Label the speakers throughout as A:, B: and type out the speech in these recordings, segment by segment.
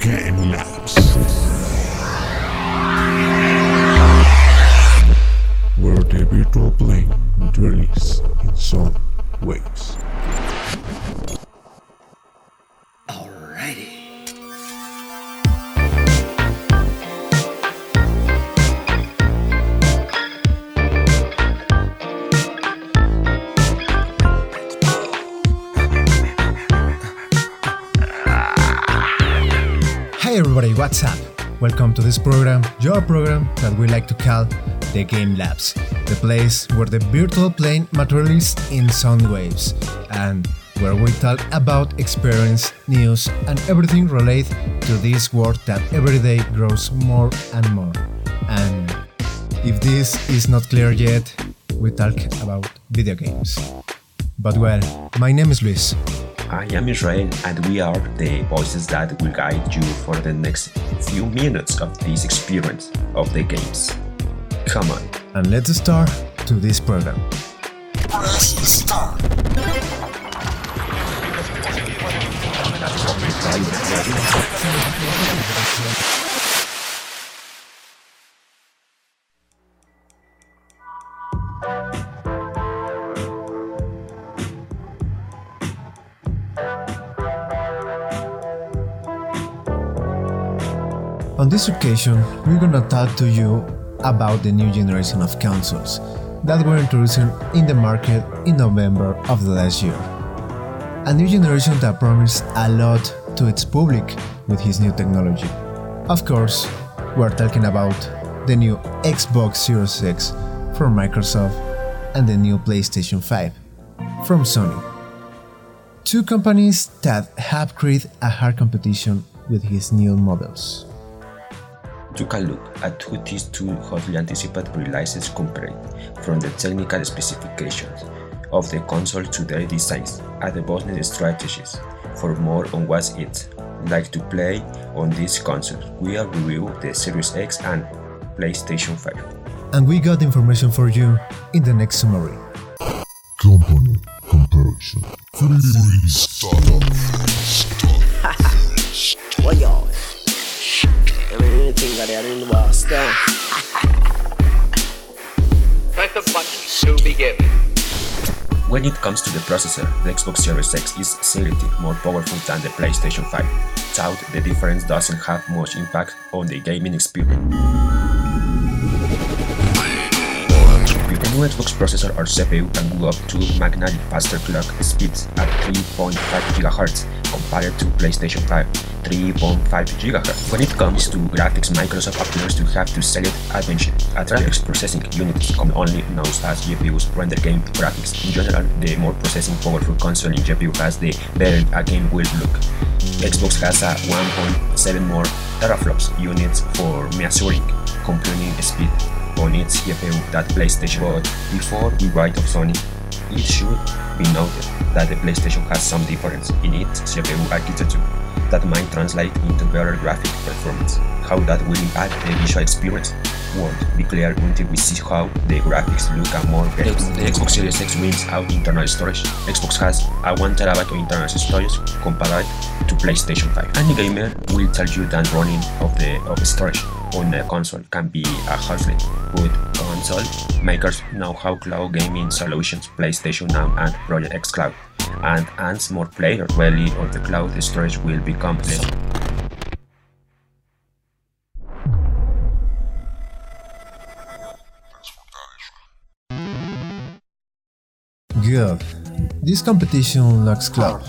A: getting laps. What's up? Welcome to this program, your program that we like to call the Game Labs, the place where the virtual plane materializes in sound waves, and where we talk about experience, news, and everything related to this world that every day grows more and more. And if this is not clear yet, we talk about video games. But well, my name is Luis,
B: I am Israel, and we are the voices that will guide you for the next few minutes of this experience of the games. Come on.
A: and let's start to this program. On this occasion, we're gonna talk to you about the new generation of consoles that were introduced in the market in November of the last year. A new generation that promised a lot to its public with his new technology. Of course, we're talking about the new Xbox Series X from Microsoft and the new PlayStation 5 from Sony. Two companies that have created a hard competition with his new models.
B: Took a look at who these two hotly anticipated releases compared from the technical specifications of the console to their designs and the business strategies. For more on what it's like to play on these consoles, we'll review the Series X and PlayStation 5.
A: And we got information for you in the next summary.
C: Company comparison.
D: The
E: button to begin.
B: When it comes to the processor, the Xbox Series X is slightly more powerful than the PlayStation 5, though the difference doesn't have much impact on the gaming experience. The new Xbox processor or CPU can go up to magnetic faster clock speeds at 3.5 GHz compared to PlayStation 5 3.5 GHz. When it comes to graphics, Microsoft appears to have to select attention. A graphics processing unit commonly known as GPUs render game graphics. In general, the more processing powerful console in GPU has the better a game will look. Xbox has a 1.7 more teraflops units for measuring computing speed on its GPU that PlayStation. But before we write of Sony, it should be noted that the PlayStation has some difference in its GPU architecture that might translate into better graphic performance. How that will impact the visual experience won't be clear until we see how the graphics look and more the, the Xbox Series X wins out internal storage. Xbox has a 1TB of internal storage compared to PlayStation 5. Any gamer will tell you that running of the of storage on a console can be a hassle, but console makers know how cloud gaming solutions PlayStation Now and Project xCloud, and as more players rely on the cloud, storage will be less.
A: Good. This competition looks close.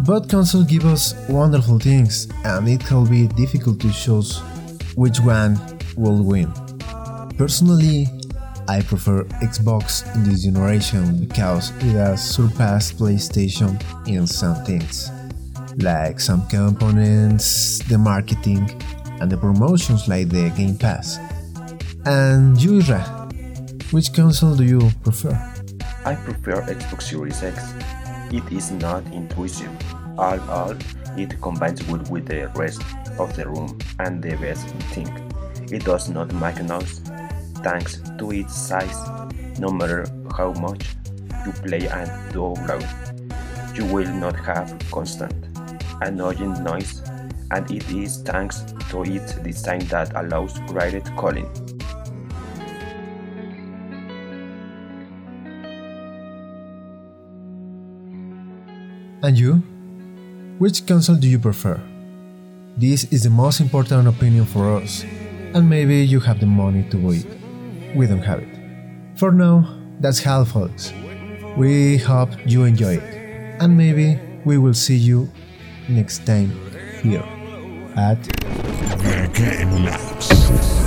A: But console give us wonderful things and it will be difficult to choose which one will win. Personally, I prefer Xbox in this generation because it has surpassed PlayStation in some things, like some components, the marketing, and the promotions like the Game Pass. And you, Ira, which console do you prefer?
B: I prefer Xbox Series X. It is not intrusive. All all, it combines well with the rest of the room and the best thing. It does not make noise thanks to its size. No matter how much you play and download, you will not have constant, annoying noise and it is thanks to its design that allows graded calling.
A: And you? Which console do you prefer? This is the most important opinion for us, and maybe you have the money to buy it. We don't have it. For now, that's how folks. We hope you enjoy it, and maybe we will see you next time here at
C: Mankind Labs.